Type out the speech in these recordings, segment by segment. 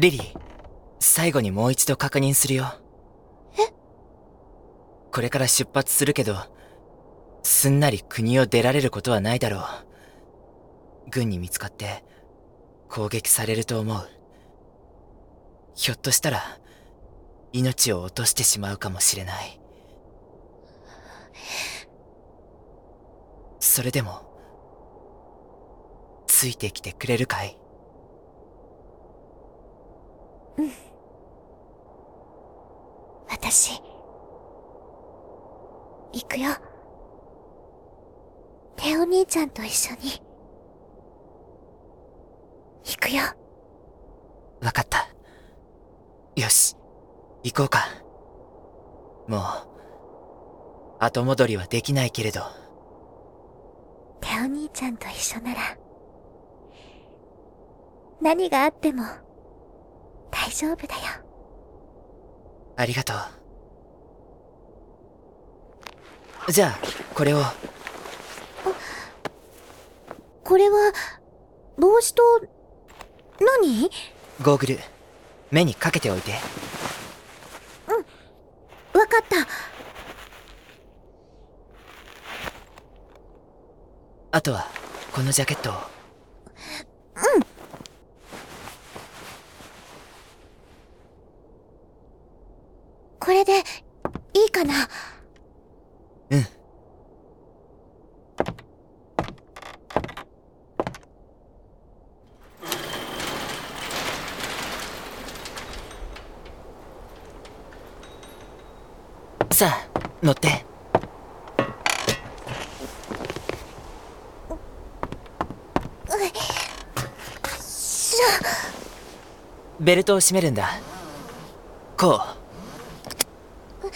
リリー、最後にもう一度確認するよ。え？これから出発するけど、すんなり国を出られることはないだろう。軍に見つかって、攻撃されると思う。ひょっとしたら、命を落としてしまうかもしれない。それでも、ついてきてくれるかい？私、行くよ。テオ兄ちゃんと一緒に。行くよ。わかった。よし、行こうか。もう、後戻りはできないけれど、テオ兄ちゃんと一緒なら、何があっても、大丈夫だよ。ありがとう。じゃあ、これを、これは、帽子と、何？ゴーグル、目にかけておいて。わかった。あとは、このジャケットを。これで、いいかなうん。さあ、乗って。ベルトを締めるんだ。こう。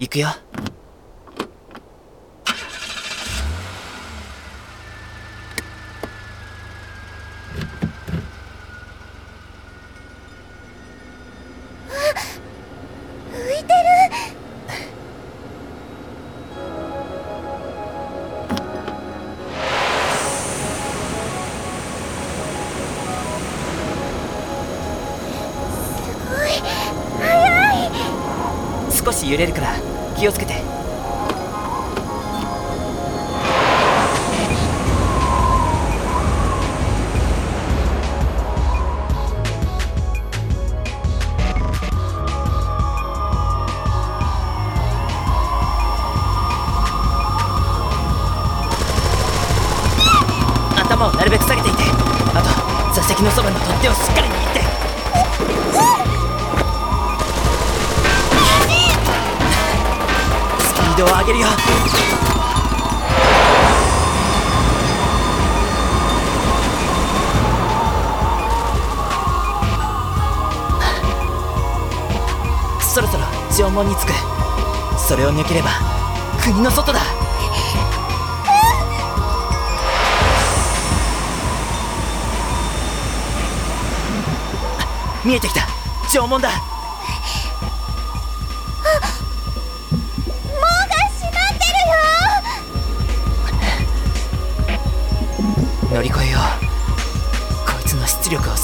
行くよ。揺れるから気をつけて。頭をなるべく下げていてあと座席のそばの取っ手をしっかりげるよそろそろ縄文に着く。それを抜ければ国の外だ。見えてきた。縄文だ。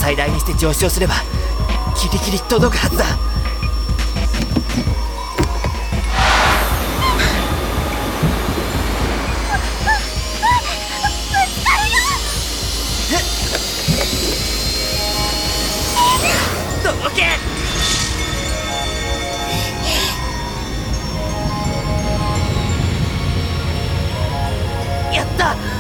最大にして上昇すればギリギリ届くはずだ。やった。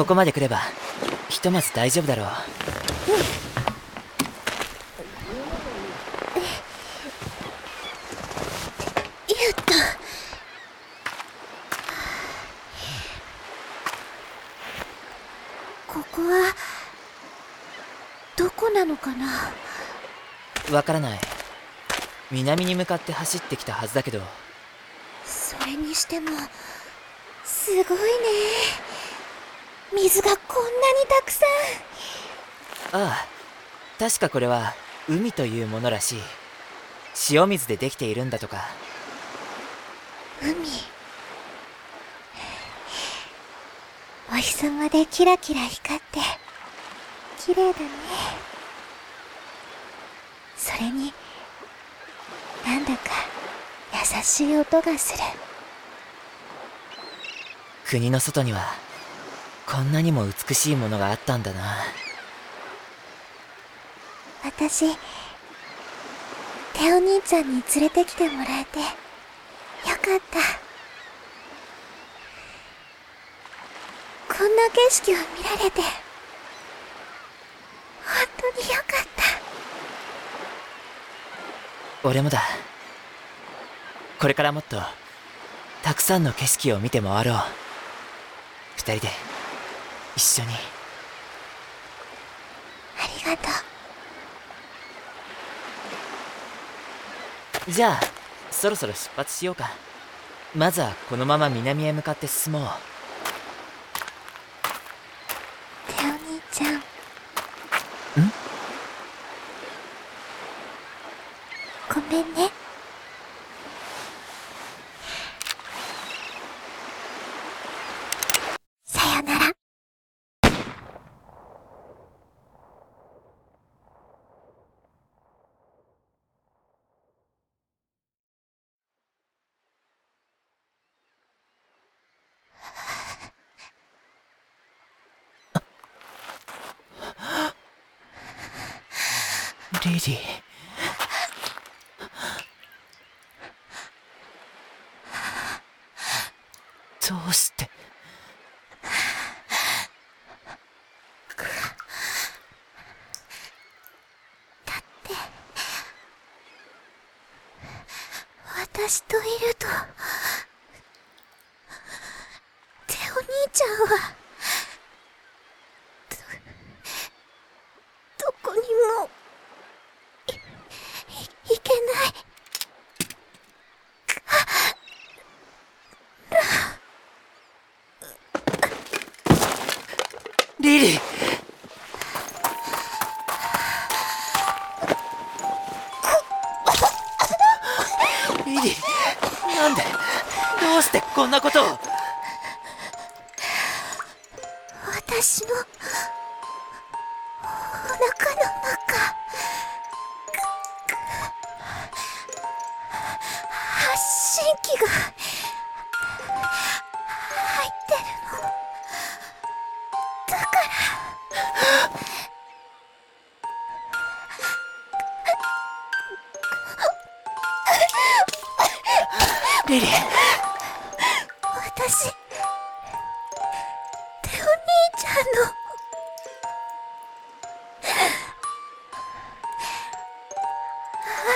ここまで来ればひとまず大丈夫だろう。やったここはどこなのかな？わからない。南に向かって走ってきたはずだけど。それにしてもすごいね水がこんなにたくさん。ああ確かこれは海というものらしい。塩水でできているんだとか。海。お日様でキラキラ光って綺麗だね。それになんだか優しい音がする。国の外にはこんなにも美しいものがあったんだな。私テオ兄ちゃんに連れてきてもらえてよかった。こんな景色を見られて本当によかった。俺もだ。これからもっとたくさんの景色を見て回ろう。二人で一緒に。ありがとう。じゃあそろそろ出発しようか。まずはこのまま南へ向かって進もうテオ兄ちゃんんごめんねさよならリリーどうしてだって私といるとテオ兄ちゃんは私のお腹の中。発信機が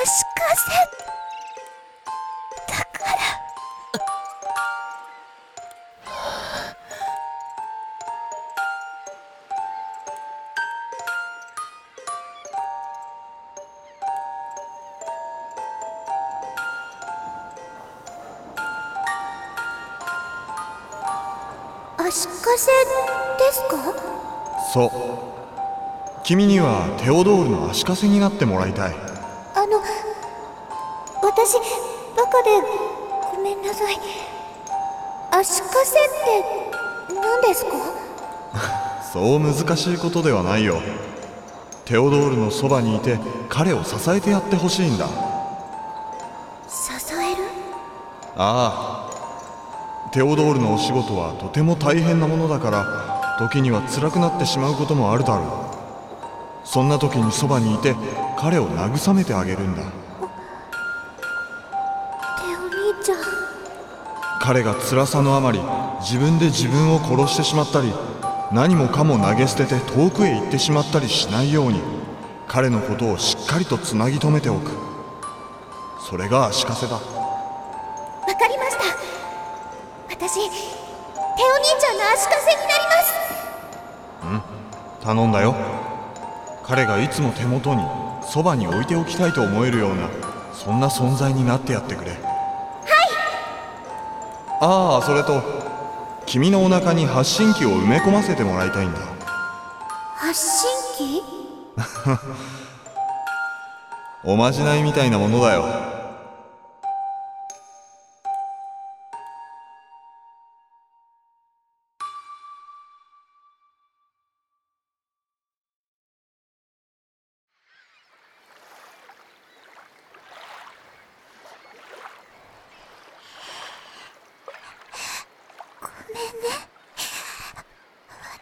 足かせだから足かせですか？そう。君にはテオドールの足かせになってもらいたい。私バカでごめんなさい。足かせって何ですか？そう難しいことではないよ。テオドールのそばにいて彼を支えてやってほしいんだ。支える？ああ。テオドールのお仕事はとても大変なものだから時には辛くなってしまうこともあるだろう。そんな時にそばにいて彼を慰めてあげるんだ彼が辛さのあまり自分で自分を殺してしまったり何もかも投げ捨てて遠くへ行ってしまったりしないように彼のことをしっかりとつなぎ止めておく。それが足かせだ。わかりました。私テオ兄ちゃんの足かせになります。頼んだよ。彼がいつも手元にそばに置いておきたいと思えるようなそんな存在になってやってくれ。はいああそれと君のお腹に発信機を埋め込ませてもらいたいんだ。発信機 おまじないみたいなものだよ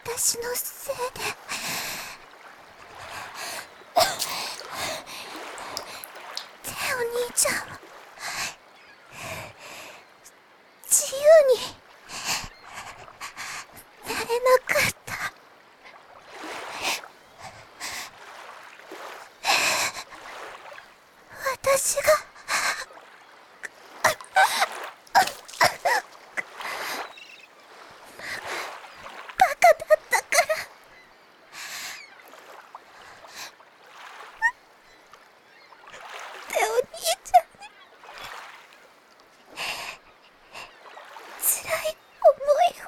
私のせいでテオ兄ちゃん自由になれなかった私がバカだったからテオ兄ちゃんに辛い思いを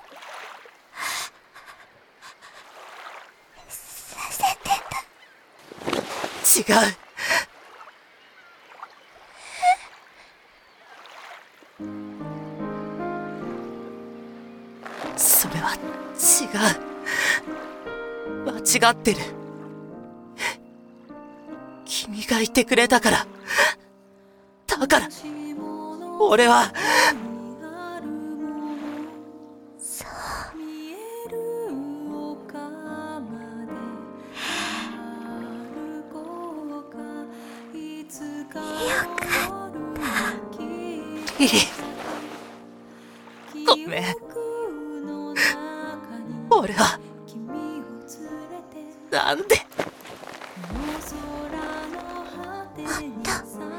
させてた違違う。それは違う。間違ってる。君がいてくれたから。だから俺はあった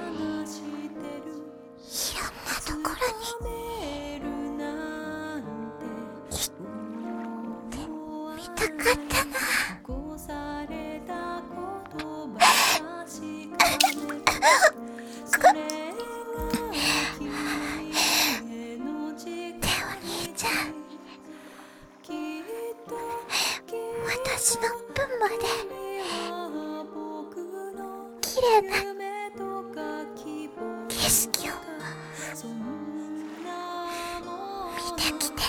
てきて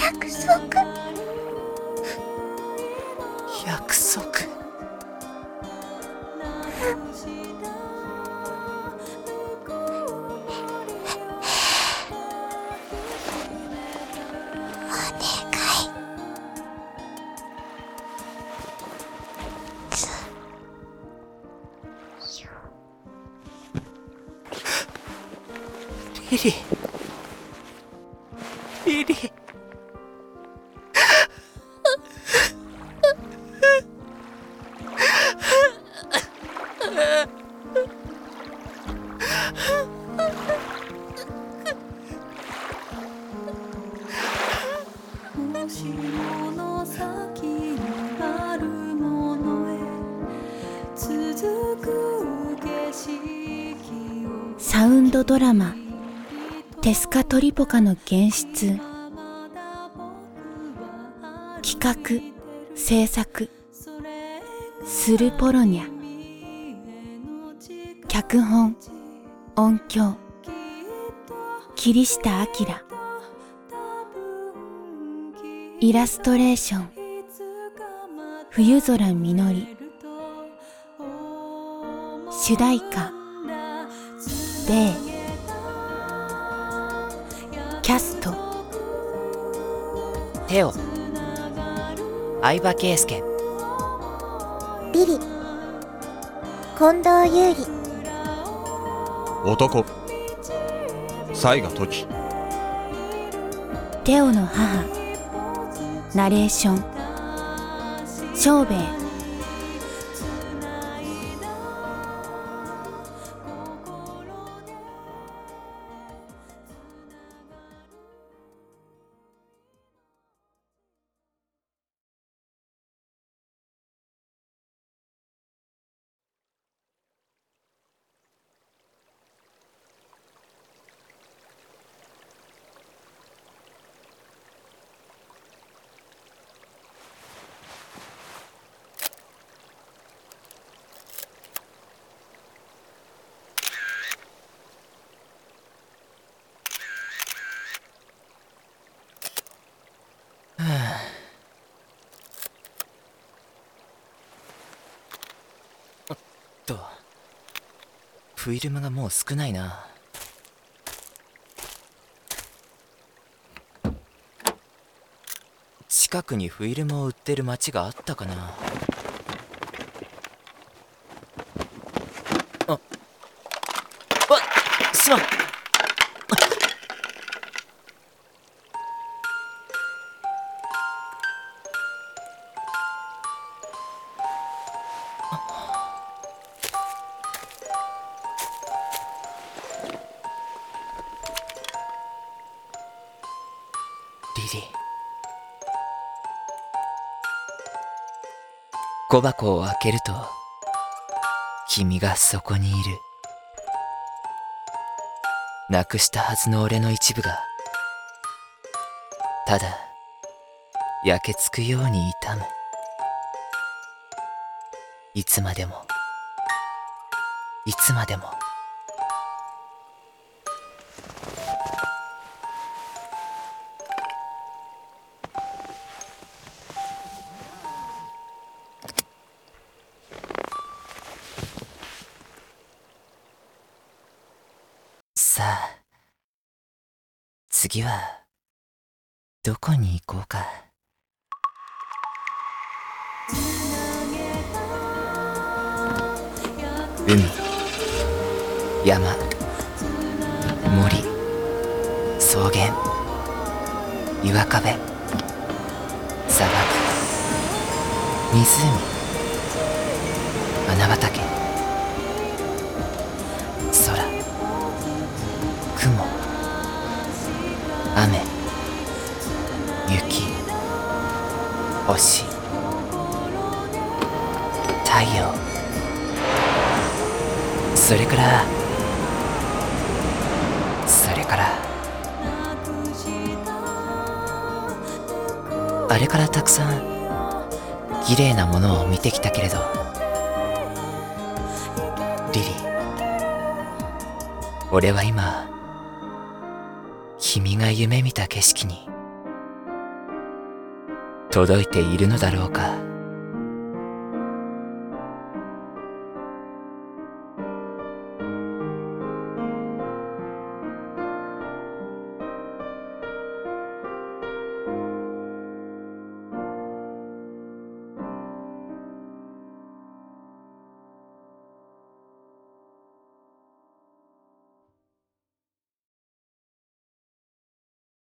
約束。約束。ドラマテスカトリポカの原出企画制作スルポロニャ。脚本音響。桐下明イラストレーション。冬空みのり。主題歌。デイ。キャスト。テオ。相葉圭介。リリ。近藤優里。男。雑賀時。テオの母。ナレーション。長兵衛フィルムがもう少ないな。近くにフィルムを売ってる街があったかな。あわすまん。小箱を開けると君がそこにいる。なくしたはずの俺の一部がただ焼けつくように痛むいつまでもいつまでも。次はどこに行こうか。海。山。森。草原。岩壁。砂漠。湖。穴畑雨雪星太陽。それからそれからあれからたくさん綺麗なものを見てきたけれどリリー俺は今君が夢見た景色に届いているのだろうか。